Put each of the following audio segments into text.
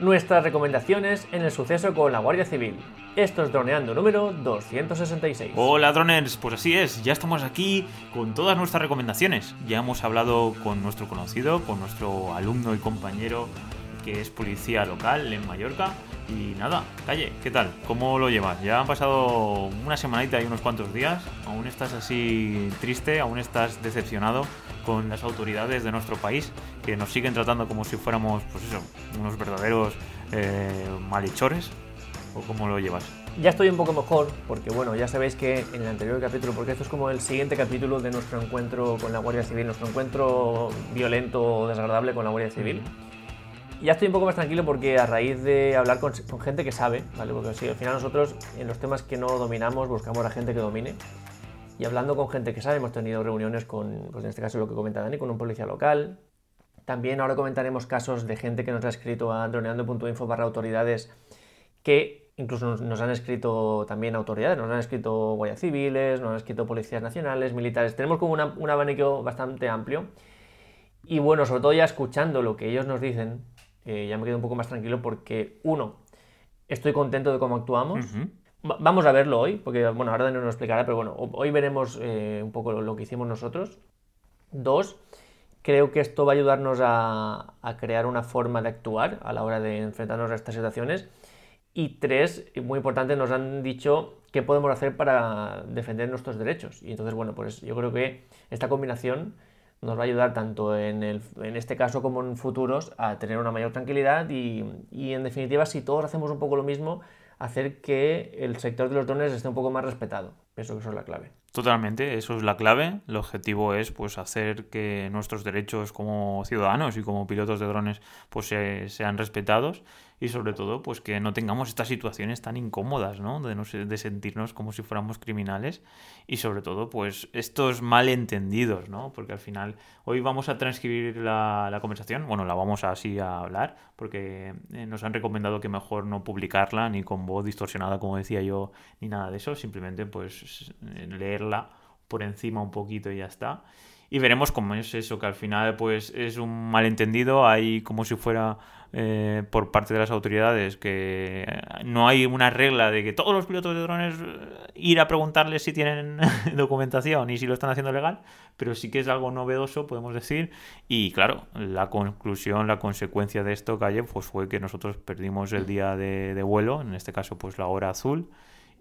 Nuestras recomendaciones en el suceso con la Guardia Civil. Esto es Droneando número 266. Hola droners, pues así es, ya estamos aquí con todas nuestras recomendaciones. Ya hemos hablado con nuestro conocido, con nuestro alumno y compañero que es policía local en Mallorca. Y nada, calle, ¿qué tal? ¿Cómo lo llevas? Ya han pasado una semanita y unos cuantos días. ¿Aún estás así triste? ¿Aún estás decepcionado con las autoridades de nuestro país que nos siguen tratando como si fuéramos, pues eso, unos verdaderos eh, malhechores? ¿O cómo lo llevas? Ya estoy un poco mejor, porque bueno, ya sabéis que en el anterior capítulo, porque esto es como el siguiente capítulo de nuestro encuentro con la Guardia Civil, nuestro encuentro violento o desagradable con la Guardia Civil. Ya estoy un poco más tranquilo porque a raíz de hablar con, con gente que sabe, ¿vale? Porque sí, al final nosotros en los temas que no dominamos buscamos a gente que domine. Y hablando con gente que sabe, hemos tenido reuniones con, pues en este caso lo que comenta Dani, con un policía local. También ahora comentaremos casos de gente que nos ha escrito a droneando.info barra autoridades que incluso nos, nos, han escrito también autoridades, nos han escrito guardias civiles, nos han escrito policías nacionales, militares. Tenemos como una, un abanico bastante amplio. Y bueno, sobre todo ya escuchando lo que ellos nos dicen, eh, ya me quedo un poco más tranquilo porque, uno, estoy contento de cómo actuamos. Uh -huh. Vamos a verlo hoy, porque bueno, ahora no nos explicará, pero bueno, hoy veremos eh, un poco lo, lo, que hicimos nosotros. Dos, creo que esto va a ayudarnos a, a, crear una forma de actuar a la hora de enfrentarnos a estas situaciones. Y tres, muy importante, nos han dicho qué podemos hacer para defender nuestros derechos. Y entonces, bueno, pues yo creo que esta combinación nos va a ayudar tanto en, el, en, este caso como en futuros a tener una mayor tranquilidad y, y, en definitiva si todos hacemos un poco lo mismo hacer que el sector de los drones esté un poco más respetado. Pienso que eso es la clave. Totalmente, eso es la clave. El objetivo es pues hacer que nuestros derechos como ciudadanos y como pilotos de drones pues se, sean respetados y sobre todo pues que no tengamos estas situaciones tan incómodas, ¿no? De, no de sentirnos como si fuéramos criminales y sobre todo pues estos malentendidos, ¿no? Porque al final hoy vamos a transcribir la, la conversación, bueno, la vamos así a hablar porque eh, nos han recomendado que mejor no publicarla ni con voz distorsionada como decía yo ni nada de eso, simplemente pues leerla por encima un poquito y ya está y veremos cómo es eso, que al final pues es un malentendido, hay como si fuera eh, por parte de las autoridades que no hay una regla de que todos los pilotos de drones eh, ir a preguntarles si tienen documentación y si lo están haciendo legal, pero sí que es algo novedoso, podemos decir, y claro, la conclusión, la consecuencia de esto, Calle, pues fue que nosotros perdimos el día de, vuelo, en este caso pues la hora azul,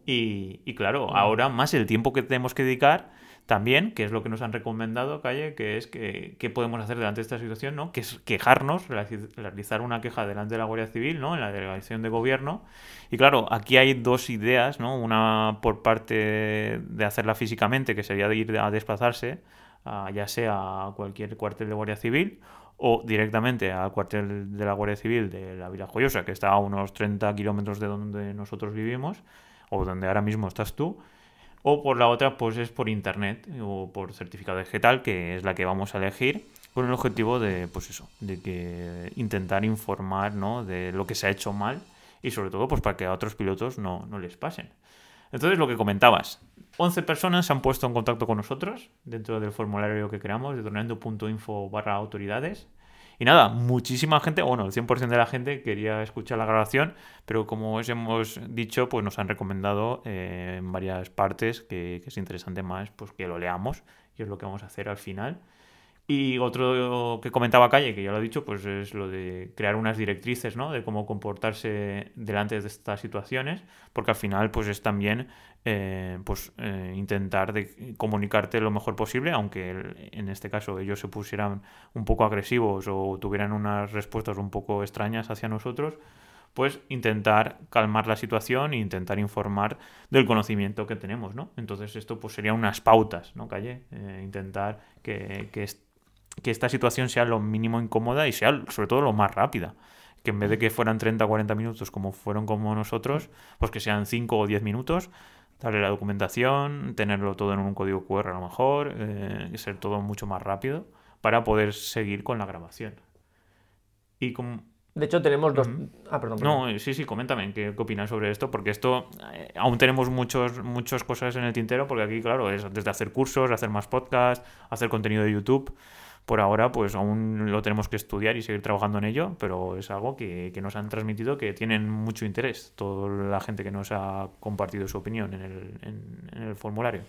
y claro, ahora más el tiempo que tenemos que dedicar también, que es lo que nos han recomendado, Calle, que es que qué podemos hacer delante de esta situación, ¿no? Que es quejarnos, realizar una queja delante de la Guardia Civil, ¿no? En la delegación de gobierno. Y claro, aquí hay dos ideas, ¿no? Una por parte de hacerla físicamente, que sería de ir a desplazarse, ya sea a cualquier cuartel de Guardia Civil, o directamente al cuartel de la Guardia Civil de la Villa Joyosa, que está a unos 30 kilómetros de donde nosotros vivimos, o donde ahora mismo estás tú, o por la otra pues es por internet o por certificado digital que es la que vamos a elegir con el objetivo de pues eso de que intentar informar ¿no? de lo que se ha hecho mal y sobre todo pues para que a otros pilotos no, no les pasen entonces lo que comentabas 11 personas se han puesto en contacto con nosotros dentro del formulario que creamos de torneando.info barra autoridades y nada, muchísima gente, bueno, el 100% de la gente quería escuchar la grabación, pero como os hemos dicho, pues nos han recomendado eh, en varias partes que, que, es interesante más pues que lo leamos y es lo que vamos a hacer al final. Y otro que comentaba Calle, que ya lo he dicho, pues es lo de crear unas directrices, ¿no? De cómo comportarse delante de estas situaciones, porque al final, pues es también, eh, pues eh, intentar de comunicarte lo mejor posible, aunque en este caso ellos se pusieran un poco agresivos o tuvieran unas respuestas un poco extrañas hacia nosotros, pues intentar calmar la situación e intentar informar del conocimiento que tenemos, ¿no? Entonces esto pues serían unas pautas, ¿no, Calle? Eh, intentar que, que que esta situación sea lo mínimo incómoda y sea sobre todo lo más rápida. Que en vez de que fueran 30 o 40 minutos como fueron como nosotros, pues que sean 5 o 10 minutos, darle la documentación, tenerlo todo en un código QR a lo mejor, eh, ser todo mucho más rápido para poder seguir con la grabación. Y como... De hecho, tenemos dos. Ah, perdón, perdón, No, sí, sí, coméntame qué, qué opinas sobre esto, porque esto eh, aún tenemos muchos, muchas cosas en el tintero, porque aquí, claro, es desde hacer cursos, hacer más podcasts, hacer contenido de YouTube por ahora pues aún lo tenemos que estudiar y seguir trabajando en ello, pero es algo que, nos han transmitido que tienen mucho interés toda la gente que nos ha compartido su opinión en el, en el formulario.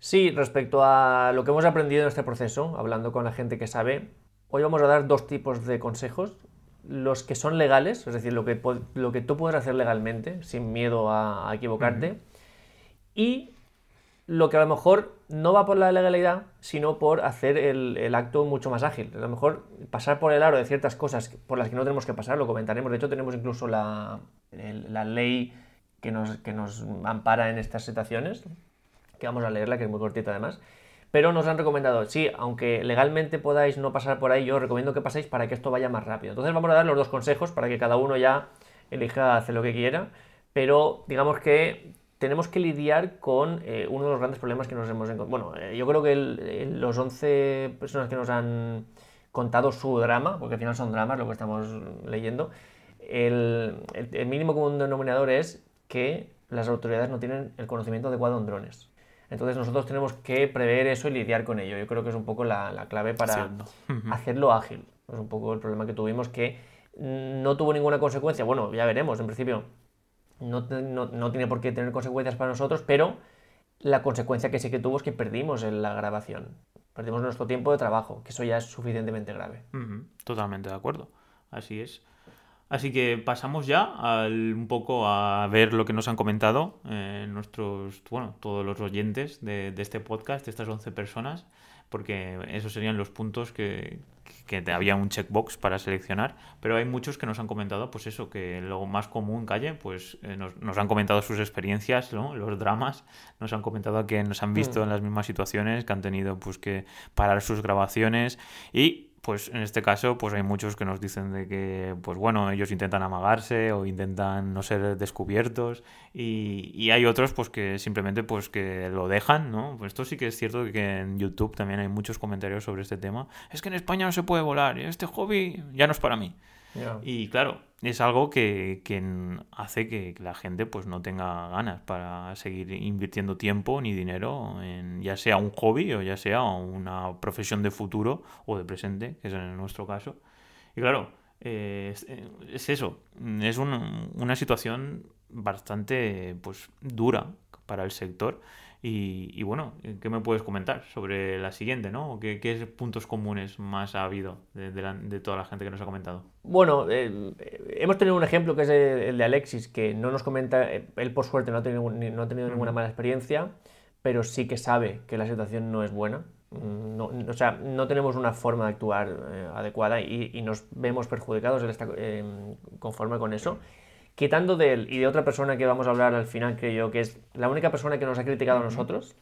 Sí, respecto a lo que hemos aprendido en este proceso, hablando con la gente que sabe, hoy vamos a dar dos tipos de consejos. Los que son legales, es decir, lo que, lo que tú puedes hacer legalmente, sin miedo a, equivocarte, y lo que a lo mejor no va por la legalidad, sino por hacer el, acto mucho más ágil. A lo mejor pasar por el aro de ciertas cosas por las que no tenemos que pasar, lo comentaremos. De hecho, tenemos incluso la, la ley que nos, que nos ampara en estas situaciones, que vamos a leerla, que es muy cortita además. Pero nos han recomendado, sí, aunque legalmente podáis no pasar por ahí, yo recomiendo que paséis para que esto vaya más rápido. Entonces vamos a dar los dos consejos para que cada uno ya elija hacer lo que quiera, pero digamos que tenemos que lidiar con eh, uno de los grandes problemas que nos hemos encontrado. Bueno, eh, yo creo que los 11 personas que nos han contado su drama, porque al final son dramas lo que estamos leyendo, el, el mínimo común denominador es que las autoridades no tienen el conocimiento adecuado en drones. Entonces nosotros tenemos que prever eso y lidiar con ello. Yo creo que es un poco la, clave para hacerlo ágil. Es un poco el problema que tuvimos que no tuvo ninguna consecuencia. Bueno, ya veremos, en principio no, tiene por qué tener consecuencias para nosotros, pero la consecuencia que sí que tuvo es que perdimos en la grabación. Perdimos nuestro tiempo de trabajo, que eso ya es suficientemente grave. Totalmente de acuerdo. Así es. Así que pasamos ya al, un poco a ver lo que nos han comentado eh, nuestros, bueno, todos los oyentes de, este podcast, de estas 11 personas, porque esos serían los puntos que, que había un checkbox para seleccionar, pero hay muchos que nos han comentado, pues eso, que lo más común calle, pues eh, nos, nos, han comentado sus experiencias, ¿no? los dramas, nos han comentado que nos han visto mm. en las mismas situaciones, que han tenido pues que parar sus grabaciones y pues en este caso pues hay muchos que nos dicen de que pues bueno ellos intentan amagarse o intentan no ser descubiertos y, y, hay otros pues que simplemente pues que lo dejan no pues esto sí que es cierto que en YouTube también hay muchos comentarios sobre este tema. Es que en España no se puede volar este hobby ya no es para mí y claro, es algo que, hace que la gente pues no tenga ganas para seguir invirtiendo tiempo ni dinero en ya sea un hobby o ya sea una profesión de futuro o de presente, que es en nuestro caso. Y claro, eh, es, eso, es una situación bastante pues dura para el sector y, bueno, ¿qué me puedes comentar sobre la siguiente, ¿no? ¿Qué, qué puntos comunes más ha habido de, toda la gente que nos ha comentado? Bueno, eh, hemos tenido un ejemplo que es el, de Alexis, que no nos comenta, eh, él por suerte no ha tenido, no ha tenido ninguna mala experiencia, pero sí que sabe que la situación no es buena. Mm, no, o sea, no tenemos una forma de actuar eh, adecuada y, nos vemos perjudicados, él está conforme con eso quitando de él y de otra persona que vamos a hablar al final, creo yo, que es la única persona que nos ha criticado a nosotros,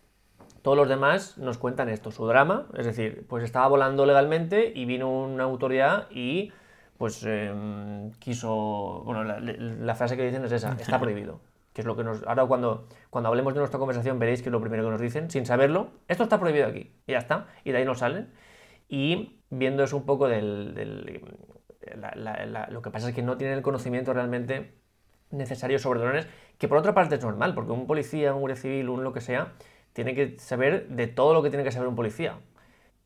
todos los demás nos cuentan esto, su drama, es decir, pues estaba volando legalmente y vino una autoridad y pues em, quiso, bueno, la, frase que dicen es esa, está prohibido. Que es lo que nos. Ahora, cuando, cuando hablemos de nuestra conversación, veréis que es lo primero que nos dicen, sin saberlo, esto está prohibido aquí, y ya está, y de ahí nos salen. Y viendo eso un poco del. lo que pasa es que no tienen el conocimiento realmente necesario sobre drones, que por otra parte es normal, porque un policía, un guardia civil, un lo que sea, tiene que saber de todo lo que tiene que saber un policía.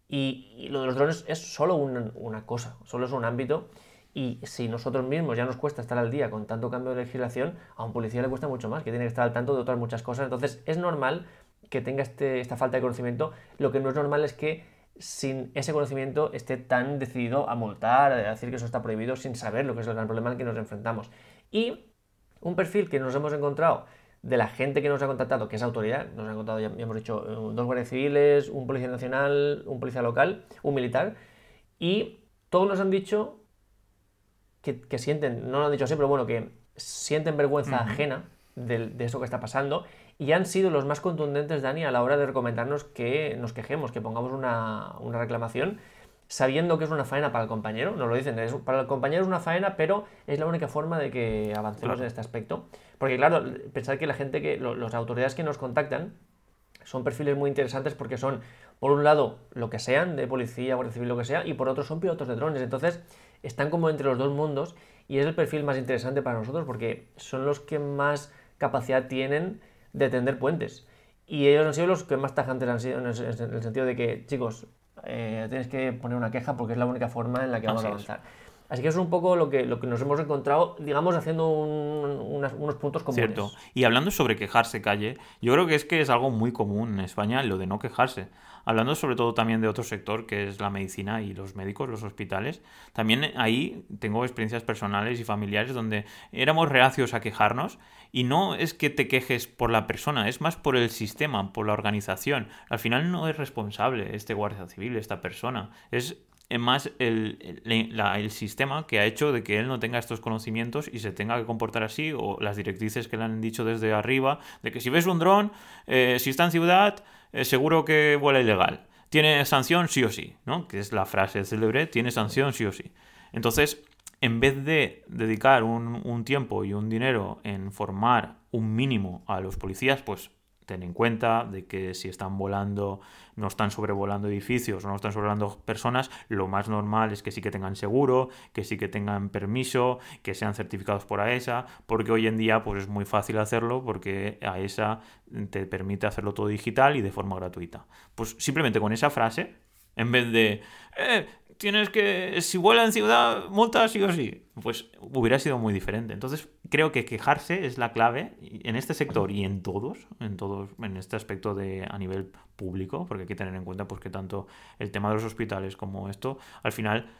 Y, lo de los drones es solo una, cosa, solo es un ámbito. Y si nosotros mismos ya nos cuesta estar al día con tanto cambio de legislación, a un policía le cuesta mucho más, que tiene que estar al tanto de otras muchas cosas. Entonces es normal que tenga este, esta falta de conocimiento. Lo que no es normal es que sin ese conocimiento esté tan decidido a multar, a decir que eso está prohibido, sin saber lo que es el gran problema al que nos enfrentamos. Y un perfil que nos hemos encontrado de la gente que nos ha contactado, que es autoridad, nos han contado, ya, hemos dicho, eh, dos guardias civiles, un policía nacional, un policía local, un militar, y todos nos han dicho que, sienten, no lo han dicho así, pero bueno, que sienten vergüenza ajena de, de, eso que está pasando, y han sido los más contundentes, Dani, a la hora de recomendarnos que nos quejemos, que pongamos una, una reclamación sabiendo que es una faena para el compañero, nos lo dicen, para el compañero es una faena, pero es la única forma de que avancemos en este aspecto. Porque claro, pensar que la gente que, las autoridades que nos contactan, son perfiles muy interesantes porque son, por un lado, lo que sean, de policía, guardia civil, lo que sea, y por otro son pilotos de drones. Entonces, están como entre los dos mundos y es el perfil más interesante para nosotros porque son los que más capacidad tienen de tender puentes. Y ellos han sido los que más tajantes han sido en el, sentido de que, chicos, eh, tienes que poner una queja porque es la única forma en la que vamos a avanzar. Así que eso es un poco lo que, lo que nos hemos encontrado, digamos, haciendo unos puntos comunes. Cierto. Y hablando sobre quejarse, Calle, yo creo que es que es algo muy común en España lo de no quejarse. Hablando sobre todo también de otro sector que es la medicina y los médicos, los hospitales, también ahí tengo experiencias personales y familiares donde éramos reacios a quejarnos y no es que te quejes por la persona, es más por el sistema, por la organización. Al final no es responsable este guardia civil, esta persona, es más el, el, sistema que ha hecho de que él no tenga estos conocimientos y se tenga que comportar así, o las directrices que le han dicho desde arriba, de que si ves un dron, eh, si está en ciudad, eh, seguro que vuela ilegal. Tiene sanción sí o sí, ¿no? Que es la frase célebre, tiene sanción sí o sí. Entonces, en vez de dedicar un, tiempo y un dinero en formar un mínimo a los policías, pues ten en cuenta de que si están volando, no están sobrevolando edificios o no están sobrevolando personas, lo más normal es que sí que tengan seguro, que sí que tengan permiso, que sean certificados por AESA, porque hoy en día pues es muy fácil hacerlo porque AESA te permite hacerlo todo digital y de forma gratuita. Pues simplemente con esa frase, en vez de, eh, tienes que, si vuela en ciudad, multa sí o sí. Pues hubiera sido muy diferente. Entonces, creo que quejarse es la clave en este sector y en todos, en todos, en este aspecto de a nivel público, porque hay que tener en cuenta pues que tanto el tema de los hospitales como esto, al final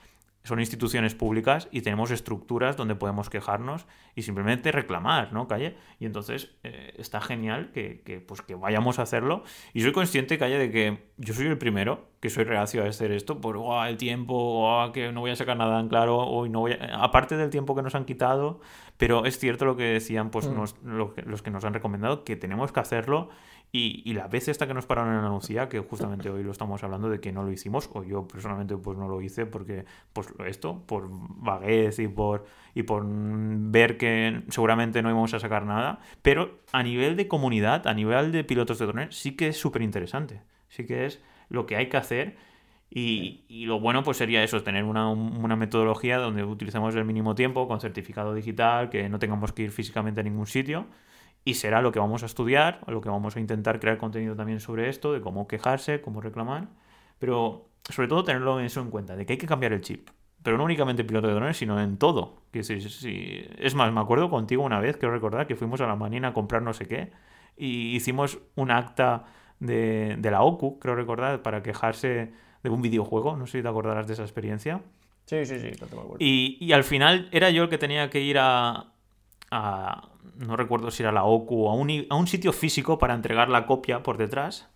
son instituciones públicas y tenemos estructuras donde podemos quejarnos y simplemente reclamar, ¿no, Calle? Y entonces eh, está genial que, pues, que vayamos a hacerlo. Y soy consciente, Calle, de que yo soy el primero que soy reacio a hacer esto por el tiempo, que no voy a sacar nada en claro, o no voy aparte del tiempo que nos han quitado, pero es cierto lo que decían pues, mm. los que nos han recomendado, que tenemos que hacerlo y, la vez esta que nos pararon en Andalucía, que justamente hoy lo estamos hablando de que no lo hicimos, o yo personalmente pues no lo hice porque pues esto, por vaguez y por, y por ver que seguramente no íbamos a sacar nada, pero a nivel de comunidad, a nivel de pilotos de drones, sí que es súper interesante, sí que es lo que hay que hacer y, y, lo bueno pues sería eso, tener una, una, metodología donde utilicemos el mínimo tiempo con certificado digital, que no tengamos que ir físicamente a ningún sitio y será lo que vamos a estudiar, lo que vamos a intentar crear contenido también sobre esto, de cómo quejarse, cómo reclamar, pero sobre todo tenerlo eso en cuenta, de que hay que cambiar el chip. Pero no únicamente piloto de drones, sino en todo. Que si, si... Es más, me acuerdo contigo una vez, quiero recordar, que fuimos a la manina a comprar no sé qué y hicimos un acta de, de la OCU, creo recordar, para quejarse de un videojuego. No sé si te acordarás de esa experiencia. Sí, sí, sí, no te acuerdo. Y, y al final era yo el que tenía que ir a, a, no recuerdo si era la OCU, a un, a un sitio físico para entregar la copia por detrás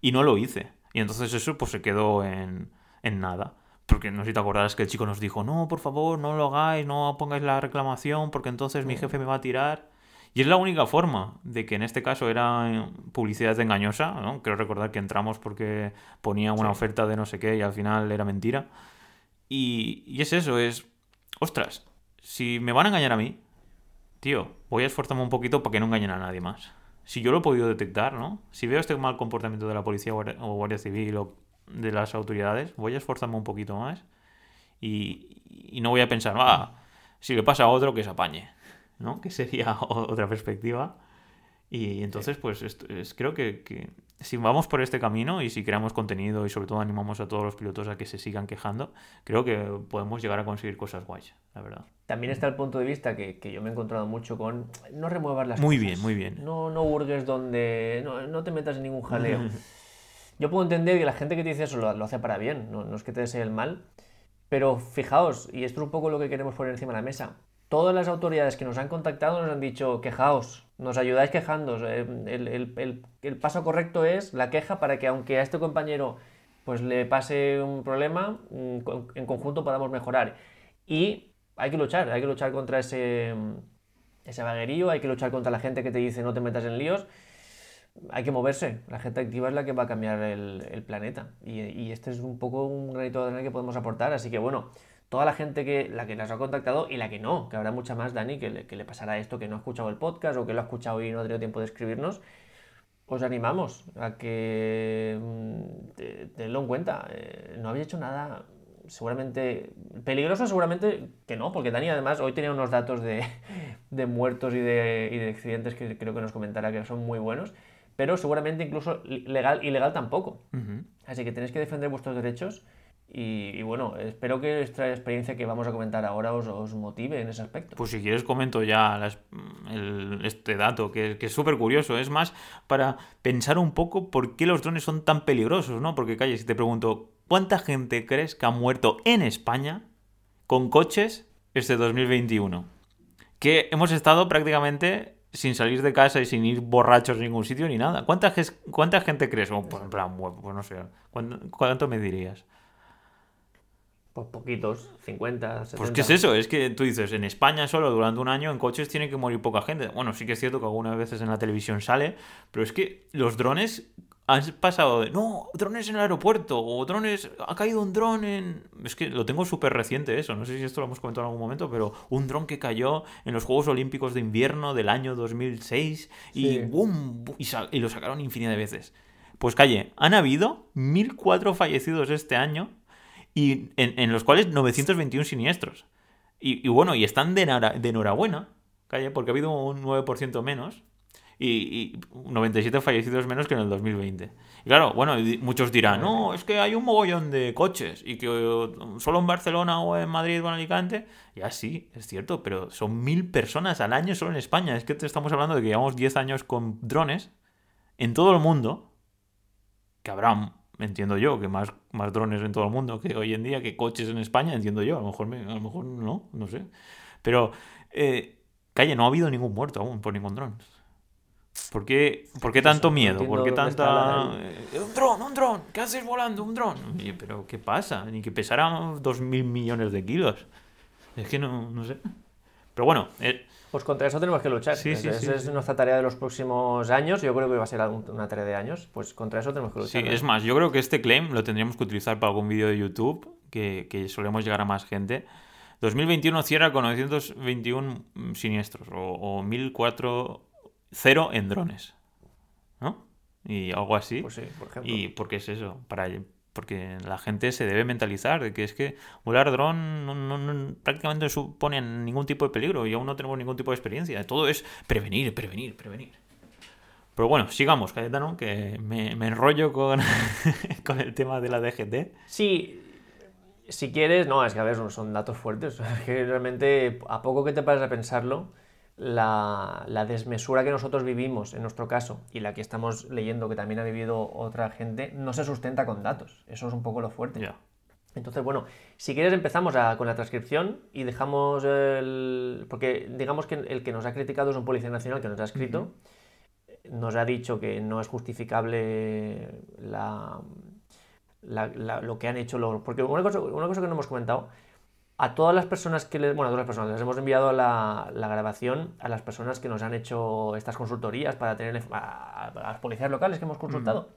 y no lo hice. Y entonces eso pues se quedó en, en nada. Porque no sé si te acordarás que el chico nos dijo, no, por favor, no lo hagáis, no pongáis la reclamación porque entonces mi jefe me va a tirar. Y es la única forma de que en este caso era publicidad engañosa, ¿no? Quiero recordar que entramos porque ponía una oferta de no sé qué y al final era mentira. Y, y es eso, es, ostras, si me van a engañar a mí, tío, voy a esforzarme un poquito para que no engañen a nadie más. Si yo lo he podido detectar, ¿no? Si veo este mal comportamiento de la policía o guardia civil o de las autoridades, voy a esforzarme un poquito más y, no voy a pensar, ah, si le pasa a otro que se apañe, ¿no? Que sería otra perspectiva. Y entonces, pues es, creo que, si vamos por este camino y si creamos contenido y sobre todo animamos a todos los pilotos a que se sigan quejando, creo que podemos llegar a conseguir cosas guays, la verdad. También está el punto de vista que, yo me he encontrado mucho con no remuevas las muy cosas. Muy bien, muy bien. No, no hurgues donde... No, te metas en ningún jaleo. yo puedo entender que la gente que te dice eso lo, hace para bien, no, no es que te desee el mal, pero fijaos, y esto es un poco lo que queremos poner encima de la mesa, todas las autoridades que nos han contactado nos han dicho, quejaos, nos ayudáis quejando. Eh, el, paso correcto es la queja para que aunque a este compañero pues le pase un problema, mm, en conjunto podamos mejorar. Y hay que luchar, hay que luchar contra ese, ese vaguerío, hay que luchar contra la gente que te dice no te metas en líos. Hay que moverse, la gente activa es la que va a cambiar el, planeta. Y, y, este es un poco un granito de arena que podemos aportar. Así que bueno, toda la gente que, la que nos ha contactado y la que no, que habrá mucha más, Dani, que le, que le pasará esto, que no ha escuchado el podcast o que lo ha escuchado y no ha tenido tiempo de escribirnos, os animamos a que mm, tenedlo en cuenta. Eh, no habéis hecho nada seguramente peligroso, seguramente que no, porque Dani además hoy tenía unos datos de, de muertos y de, y de, accidentes que creo que nos comentará que son muy buenos. pero seguramente incluso legal, ilegal tampoco. Así que tenéis que defender vuestros derechos y, bueno, espero que esta experiencia que vamos a comentar ahora os, motive en ese aspecto. Pues si quieres comento ya este dato, que, es súper curioso. Es más para pensar un poco por qué los drones son tan peligrosos, ¿no? Porque, calle, si te pregunto, ¿cuánta gente crees que ha muerto en España con coches este 2021? Que hemos estado prácticamente sin salir de casa y sin ir borrachos a ningún sitio ni nada. ¿Cuánta, cuánta gente crees? O, pues, en plan, pues no sé, ¿cuánto, cuánto me dirías? Pues poquitos, 50, 70. Pues ¿qué es eso? Es que tú dices, en España solo durante un año en coches tiene que morir poca gente. Bueno, sí que es cierto que algunas veces en la televisión sale, pero es que los drones han pasado de, no, drones en el aeropuerto, o drones, ha caído un dron en... Es que lo tengo súper reciente eso, no sé si esto lo hemos comentado en algún momento, pero un dron que cayó en los Juegos Olímpicos de Invierno del año 2006 y Sí. ¡boom! Y, y lo sacaron infinidad de veces. Pues calle, han habido 1.004 fallecidos este año y en, en los cuales 921 siniestros. Y, y bueno, y están de, de enhorabuena, calle, porque ha habido un 9% menos y, y 97 fallecidos menos que en el 2020. Y claro, bueno, muchos dirán, no, es que hay un mogollón de coches y que eh, solo en Barcelona o en Madrid o en Alicante. Ya sí, es cierto, pero son mil personas al año solo en España. Es que te estamos hablando de que llevamos 10 años con drones en todo el mundo, que habrá, entiendo yo, que más, más drones en todo el mundo que hoy en día, que coches en España, entiendo yo. A lo mejor, me- a lo mejor no, no sé. Pero, eh, calle, no ha habido ningún muerto aún por ningún dron. ¿Por qué, por qué tanto no miedo? ¿Por qué tanta... Eh, Un dron, un dron, ¿qué haces volando? Un dron. Oye, pero ¿qué pasa? Ni que pesara dos mil millones de kilos. Es que no, no sé. Pero bueno, eh, Pues contra eso tenemos que luchar. Sí, sí, Esa sí, es sí. nuestra tarea de los próximos años. Yo creo que va a ser un- una tarea de años. Pues contra eso tenemos que Sí, luchar. ¿no? es más, yo creo que este claim lo tendríamos que utilizar para algún vídeo de YouTube, que, que solemos llegar a más gente. 2021 cierra con 921 siniestros, o, o 1004 cero en drones, ¿no? Y algo así. Pues sí, por ejemplo. ¿Y por qué es eso? Para, porque la gente se debe mentalizar de que es que volar dron no, no- no- prácticamente no supone ningún tipo de peligro y aún no tenemos ningún tipo de experiencia. Todo es prevenir, prevenir, prevenir. Pero bueno, sigamos, Cayetano, que me, me enrollo con, con el tema de la DGT. Sí, si quieres, no, es que a ver, son, datos fuertes. Es que realmente, a poco que te pares a pensarlo, la, la desmesura que nosotros vivimos, en nuestro caso, y la que estamos leyendo, que también ha vivido otra gente, no se sustenta con datos. Eso es un poco lo fuerte. Entonces, bueno, si quieres empezamos a- con la transcripción y dejamos el... Porque digamos que el que nos ha criticado es un policía nacional que nos ha escrito, nos ha dicho que no es justificable la, la- la- lo que han hecho los... Porque una cosa, una cosa que no hemos comentado, a todas las personas que les... Bueno, a todas las personas, les hemos enviado la, la grabación a las personas que nos han hecho estas consultorías para tener... A, a las policías locales que hemos consultado.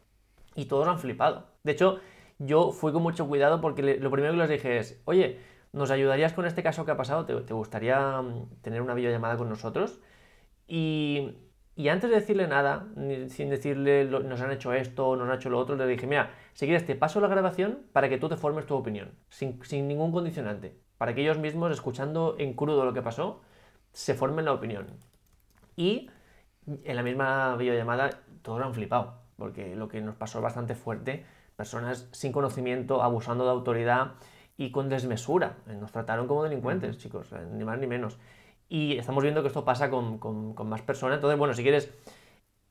Y todos han flipado. De hecho, yo fui con mucho cuidado porque le- lo primero que les dije es, oye, ¿nos ayudarías con este caso que ha pasado? ¿Te, te gustaría mm, tener una videollamada con nosotros? Y, y antes de decirle nada, ni- sin decirle "Lo- nos han hecho esto, nos han hecho lo otro, le dije, mira, si quieres te paso la grabación para que tú te formes tu opinión, sin, sin ningún condicionante, para que ellos mismos, escuchando en crudo lo que pasó, se formen la opinión. Y en la misma videollamada todos han flipado, porque lo que nos pasó es bastante fuerte, personas sin conocimiento, abusando de autoridad y con desmesura. Nos trataron como delincuentes, chicos, eh, ni más ni menos. Y estamos viendo que esto pasa con, con- con más personas. Entonces, bueno, si quieres,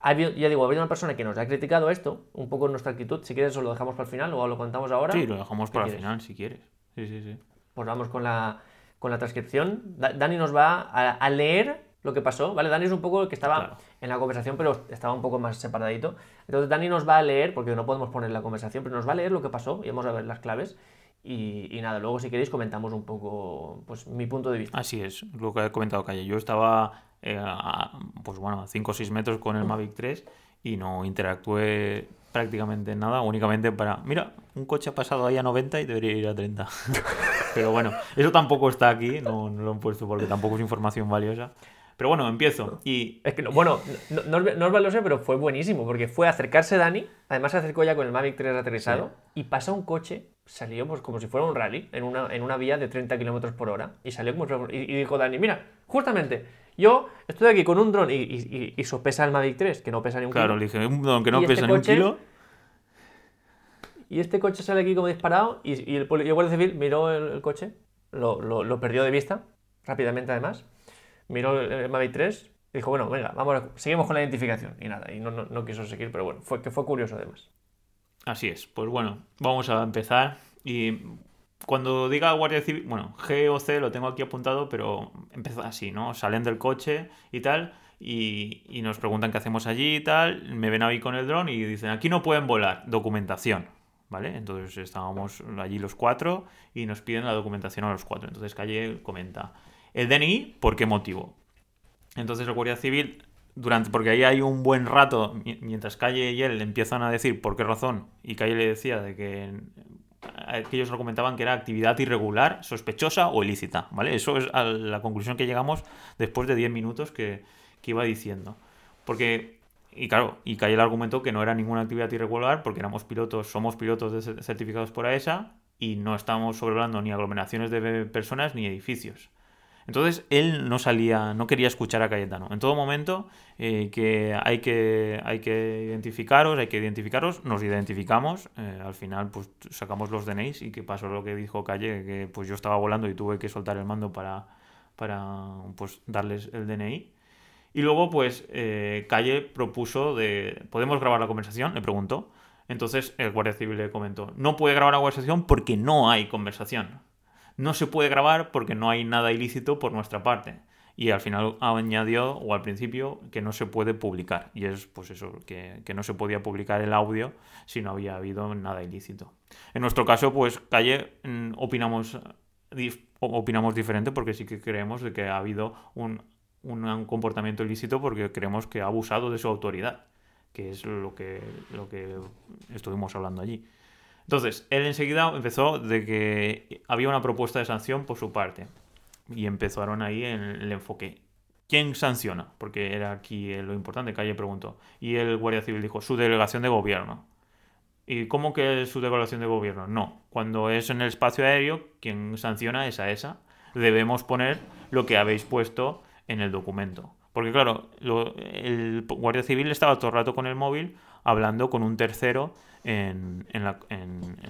ya digo, ha habido una persona que nos ha criticado esto, un poco nuestra actitud. Si quieres, os lo dejamos para el final o lo contamos ahora. Sí, lo dejamos ¿Qué para el final si quieres. Sí, sí, sí. Pues vamos con la, con la transcripción. Da- Dani nos va a, a leer lo que pasó, ¿vale? Dani es un poco el que estaba Claro. en la conversación, pero estaba un poco más separadito. Entonces Dani nos va a leer, porque no podemos poner la conversación, pero nos va a leer lo que pasó y vamos a ver las claves. Y, y nada, luego si queréis comentamos un poco pues mi punto de vista. Así es, lo que ha comentado Calle. Yo estaba, eh, a, pues bueno, a 5 o 6 metros con el Mavic 3 y no interactué prácticamente en nada, únicamente para, mira, un coche ha pasado ahí a 90 y debería ir a 30. Pero bueno, eso tampoco está aquí, no, no lo he puesto porque tampoco es información valiosa. Pero bueno, empiezo. Y Es que, no- bueno, no, lo sé, pero fue buenísimo, porque fue acercarse Dani, además se acercó ya con el Mavic 3 aterrizado, y pasa un coche, salió pues como si fuera un rally, en una, en una vía de 30 kilómetros por hora, y salió como y, y dijo Dani, mira, justamente, Yo estoy aquí con un dron y, y, y, sopesa el Mavic 3, que no pesa ni un Claro, kilo. le dije, un dron que no ¿Y este pesa ni un kilo. Y este coche sale aquí como disparado y, el, el guardia civil miró el, el coche, lo, lo- lo perdió de vista, rápidamente además, miró el, el Mavic 3 y dijo, bueno, venga, vamos, seguimos con la identificación. Y nada, y no, no, no quiso seguir, pero bueno, fue, que fue curioso además. Así es. Pues bueno, vamos a empezar. Y cuando diga Guardia Civil, bueno, G o C lo tengo aquí apuntado, pero empieza así, ¿no? Salen del coche y tal, y, nos preguntan qué hacemos allí y tal. Me ven ahí con el dron y dicen, aquí no pueden volar, documentación. ¿Vale? Entonces estábamos allí los cuatro y nos piden la documentación a los cuatro. Entonces Calle comenta, ¿el DNI por qué motivo? Entonces el Guardia Civil, durante, porque ahí hay un buen rato, mi- mientras Calle y él empiezan a decir por qué razón, y Calle le decía de que, eh, que ellos lo comentaban que era actividad irregular, sospechosa o ilícita, ¿vale? Eso es a la conclusión que llegamos después de 10 minutos que, que iba diciendo. Porque, y claro, y Calle le argumentó que no era ninguna actividad irregular porque éramos pilotos, somos pilotos certificados por AESA y no estábamos sobrevolando ni aglomeraciones de personas ni edificios. Entonces él no salía, no quería escuchar a Cayetano. En todo momento eh, que hay que hay que identificaros, hay que identificaros, nos identificamos. eh, al final, pues sacamos los DNIs y que pasó lo que dijo Calle, que pues yo estaba volando y tuve que soltar el mando para, para pues darles el DNI. Y luego, pues, eh, Calle propuso de... ¿Podemos grabar la conversación? Le preguntó. Entonces el Guardia Civil le comentó, no puede grabar la conversación porque no hay conversación. No se puede grabar porque no hay nada ilícito por nuestra parte. Y al final añadió, o al principio, que no se puede publicar. Y es, pues eso, que, que no se podía publicar el audio si no había habido nada ilícito. En nuestro caso, pues, Calle, mm, opinamos, opinamos diferente porque sí que creemos de que ha habido un, un comportamiento ilícito porque creemos que ha abusado de su autoridad, que es lo que, lo que estuvimos hablando allí. Entonces, él enseguida empezó de que había una propuesta de sanción por su parte. Y empezaron ahí en el enfoque. ¿Quién sanciona? Porque era aquí lo importante, Calle preguntó. Y el Guardia Civil dijo, su delegación de gobierno. ¿Y cómo que es su delegación de gobierno? No. Cuando es en el espacio aéreo, quien sanciona es a esa. Debemos poner lo que habéis puesto en el documento. Porque claro, el Guardia Civil estaba todo el rato con el móvil hablando con un tercero en,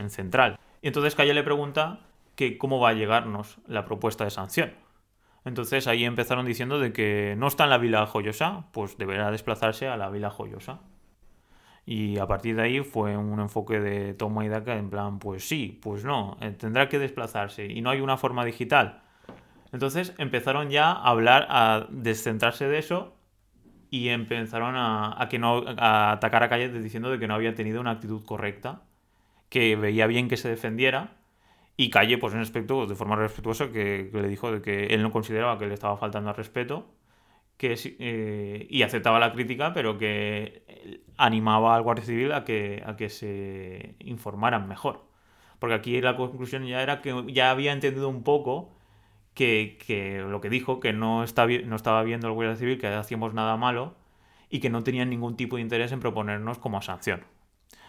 central. Y entonces Calle le pregunta que cómo va a llegarnos la propuesta de sanción. Entonces ahí empezaron diciendo de que no está en la Vila Joyosa, pues deberá desplazarse a la Vila Joyosa. Y a partir de ahí fue un enfoque de toma y daca en plan, pues sí, pues no, eh, tendrá que desplazarse y no hay una forma digital. Entonces empezaron ya a hablar, a descentrarse de eso y empezaron a, a que no, a atacar a Calle diciendo de que no había tenido una actitud correcta, que veía bien que se defendiera y Calle, pues en aspecto, de forma respetuosa, que, le dijo de que él no consideraba que le estaba faltando al respeto que eh, y aceptaba la crítica, pero que animaba al Guardia Civil a que, a que se informaran mejor. Porque aquí la conclusión ya era que ya había entendido un poco que, lo que dijo, que no, está, no estaba viendo el Guardia Civil, que hacíamos nada malo y que no tenían ningún tipo de interés en proponernos como sanción.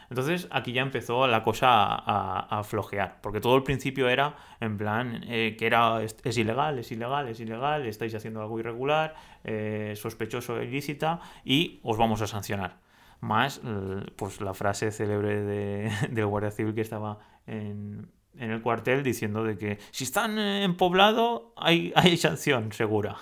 Entonces aquí ya empezó la cosa a, flojear, porque todo el principio era en plan eh, que era es, ilegal, es ilegal, es ilegal, estáis haciendo algo irregular, eh, sospechoso, ilícita y os vamos a sancionar. Más pues la frase célebre de- del Guardia Civil que estaba en, en el cuartel diciendo de que si están en poblado hay, hay sanción segura.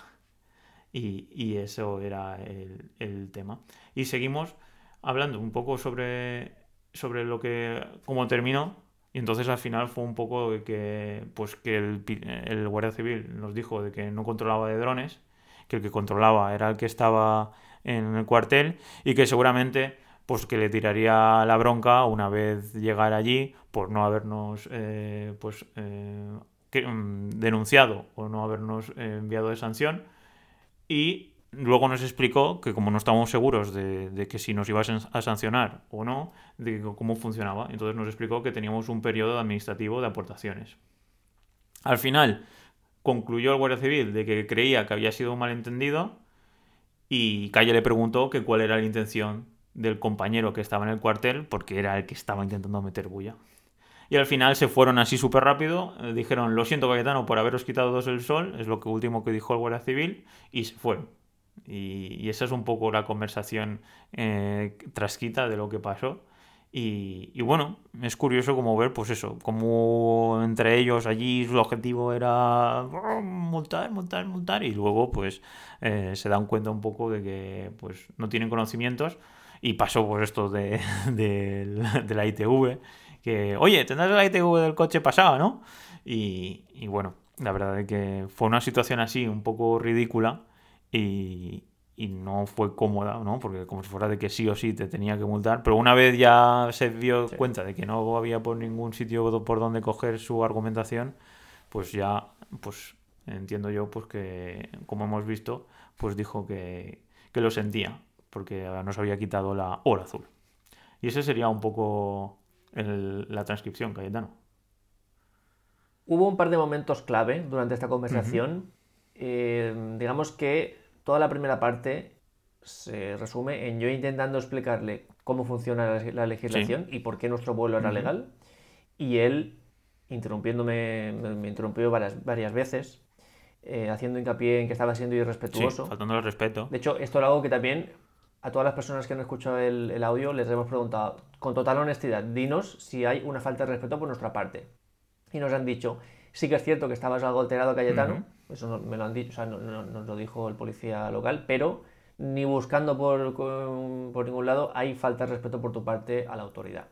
Y, y eso era el, el tema. Y seguimos hablando un poco sobre, sobre lo que, cómo terminó. Y entonces al final fue un poco de que, pues que el, el Guardia Civil nos dijo de que no controlaba de drones, que el que controlaba era el que estaba en el cuartel y que seguramente pues que le tiraría la bronca una vez llegara allí por no habernos eh, pues eh, mm, denunciado o no habernos eh, enviado de sanción y luego nos explicó que como no estábamos seguros de, de que si nos iba a san- a sancionar o no, de cómo funcionaba. Entonces nos explicó que teníamos un periodo administrativo de aportaciones. Al final concluyó el Guardia Civil de que creía que había sido un malentendido y Calle le preguntó que cuál era la intención del compañero que estaba en el cuartel porque era el que estaba intentando meter bulla. Y al final se fueron así súper rápido, eh, dijeron, lo siento Cayetano por haberos quitado dos el sol, es lo que último que dijo el Guardia Civil, y se fueron. Y, esa es un poco la conversación eh, trasquita de lo que pasó. Y, bueno, es curioso como ver, pues eso, como entre ellos allí su objetivo era oh, multar, multar, multar, y luego pues eh, se dan cuenta un poco de que pues no tienen conocimientos y pasó por esto de, de, la ITV, que, oye, tendrás la ITV del coche pasado, ¿no? Y, y bueno, la verdad es que fue una situación así un poco ridícula y, y no fue cómoda, ¿no? Porque como si fuera de que sí o sí te tenía que multar, pero una vez ya se dio cuenta de que no había por ningún sitio por donde coger su argumentación, pues ya, pues entiendo yo, pues que, como hemos visto, pues dijo que, que lo sentía, porque nos había quitado la hora azul. Y ese sería un poco la transcripción, Cayetano. Hubo un par de momentos clave durante esta conversación. Eh, digamos que toda la primera parte se resume en yo intentando explicarle cómo funciona la, legislación y por qué nuestro vuelo era legal, y él interrumpiéndome, me, interrumpió varias, varias veces, eh, haciendo hincapié en que estaba siendo irrespetuoso. Sí, faltando el respeto. De hecho, esto es algo que también a todas las personas que han escuchado el, audio les hemos preguntado con total honestidad, dinos si hay una falta de respeto por nuestra parte. Y nos han dicho, sí que es cierto que estabas algo alterado, Cayetano, eso me lo han dicho, o sea, nos lo dijo el policía local, pero ni buscando por, por, ningún lado hay falta de respeto por tu parte a la autoridad.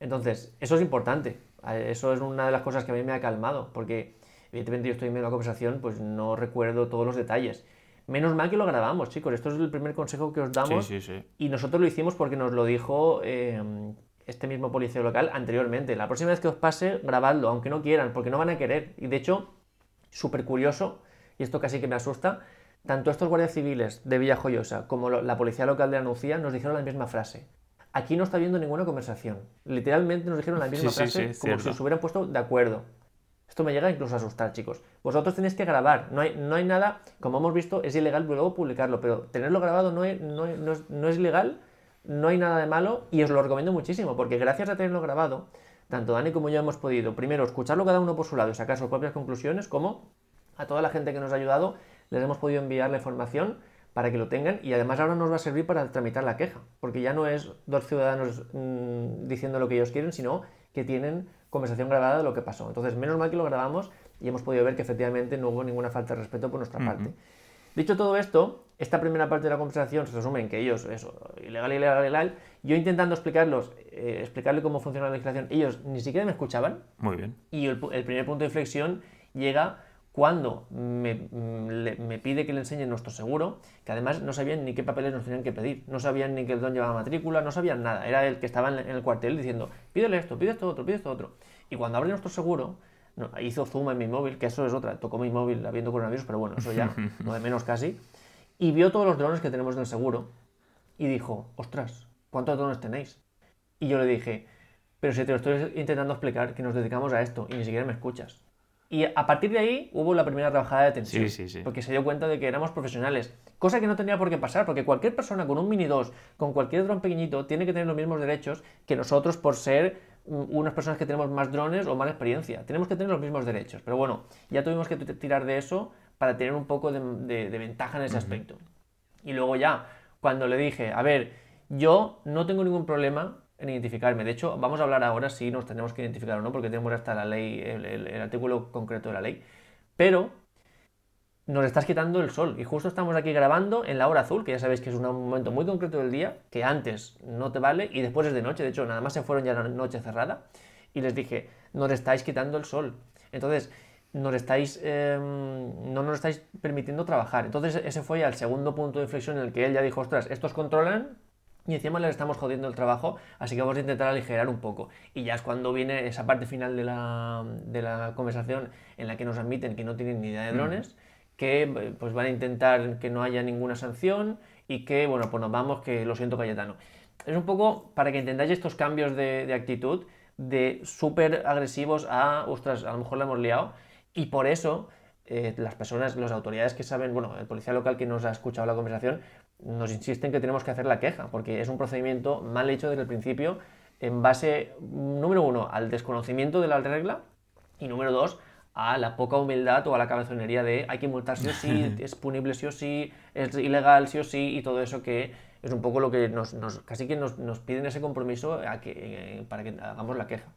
Entonces, eso es importante, eso es una de las cosas que a mí me ha calmado, porque evidentemente yo estoy en medio de la conversación, pues no recuerdo todos los detalles. Menos mal que lo grabamos, chicos, esto es el primer consejo que os damos sí, sí, sí. y nosotros lo hicimos porque nos lo dijo eh, este mismo policía local anteriormente. La próxima vez que os pase, grabadlo, aunque no quieran, porque no van a querer. Y de hecho, súper curioso, y esto casi que me asusta, tanto estos guardias civiles de Villajoyosa como la policía local de Anuncia nos dijeron la misma frase. Aquí no está habiendo ninguna conversación. Literalmente nos dijeron la misma frase como si se hubieran puesto de acuerdo. Esto me llega incluso a asustar, chicos. Vosotros tenéis que grabar. No hay, no hay nada, como hemos visto, es ilegal luego publicarlo, pero tenerlo grabado no es, no, es, no es ilegal, no hay nada de malo y os lo recomiendo muchísimo, porque gracias a tenerlo grabado, tanto Dani como yo hemos podido, primero, escucharlo cada uno por su lado y sacar sus propias conclusiones, como a toda la gente que nos ha ayudado les hemos podido enviar la información para que lo tengan y además ahora nos va a servir para tramitar la queja, porque ya no es dos ciudadanos mm, diciendo lo que ellos quieren, sino que tienen conversación grabada de lo que pasó. Entonces, menos mal que lo grabamos y hemos podido ver que efectivamente no hubo ninguna falta de respeto por nuestra parte. Dicho todo esto, esta primera parte de la conversación se resume en que ellos, eso, ilegal, ilegal, ilegal, yo intentando explicarlos, eh, explicarle cómo funciona la legislación, ellos ni siquiera me escuchaban. Muy bien. Y el, primer punto de inflexión llega cuando me, me, pide que le enseñe nuestro seguro, que además no sabían ni qué papeles nos tenían que pedir, no sabían ni que el don llevaba matrícula, no sabían nada, era el que estaba en, el cuartel diciendo, pídele esto, pide esto otro, pide esto otro. Y cuando abre nuestro seguro, hizo zoom en mi móvil, que eso es otra, tocó mi móvil habiendo coronavirus, pero bueno, eso ya, no de menos casi, y vio todos los drones que tenemos en el seguro y dijo, ostras, ¿cuántos drones tenéis? Y yo le dije, pero si te lo estoy intentando explicar que nos dedicamos a esto y ni siquiera me escuchas. Y a partir de ahí hubo la primera trabajada de tensión. Sí, sí, sí. Porque se dio cuenta de que éramos profesionales. Cosa que no tenía por qué pasar, porque cualquier persona con un Mini 2, con cualquier dron pequeñito, tiene que tener los mismos derechos que nosotros por ser unas personas que tenemos más drones o más experiencia. Tenemos que tener los mismos derechos. Pero bueno, ya tuvimos que tirar de eso para tener un poco de, ventaja en ese aspecto. Y luego ya, cuando le dije, a ver, yo no tengo ningún problema en identificarme. De hecho, vamos a hablar ahora si nos tenemos que identificar o no, porque tenemos hasta la ley, el artículo concreto de la ley. Pero nos estás quitando el sol. Y justo estamos aquí grabando en la hora azul, que ya sabéis que es un momento muy concreto del día, que antes no te vale y después es de noche. De hecho, nada más se fueron ya la noche cerrada. Y les dije, nos estáis quitando el sol. Entonces, nos estáis, em, no nos estáis permitiendo trabajar. Entonces, ese fue ya el segundo punto de inflexión en el que él ya dijo, ostras, estos controlan y encima les estamos jodiendo el trabajo, así que vamos a intentar aligerar un poco. Y ya es cuando viene esa parte final de la, de la conversación en la que nos admiten que no tienen ni idea de mm. drones que pues van a intentar que no haya ninguna sanción y que, bueno, pues nos vamos, que lo siento Cayetano. Es un poco para que entendáis estos cambios de, actitud, de súper agresivos a, ostras, a lo mejor la hemos liado, y por eso eh, las personas, las autoridades que saben, bueno, el policía local que nos ha escuchado la conversación, nos insisten que tenemos que hacer la queja, porque es un procedimiento mal hecho desde el principio en base, número uno, al desconocimiento de la regla y número dos, a la poca humildad o a la cabezonería de hay que multar sí o sí, es punible sí o sí, es ilegal sí o sí y todo eso que es un poco lo que nos, casi que nos, piden ese compromiso a que, eh, para que hagamos la queja.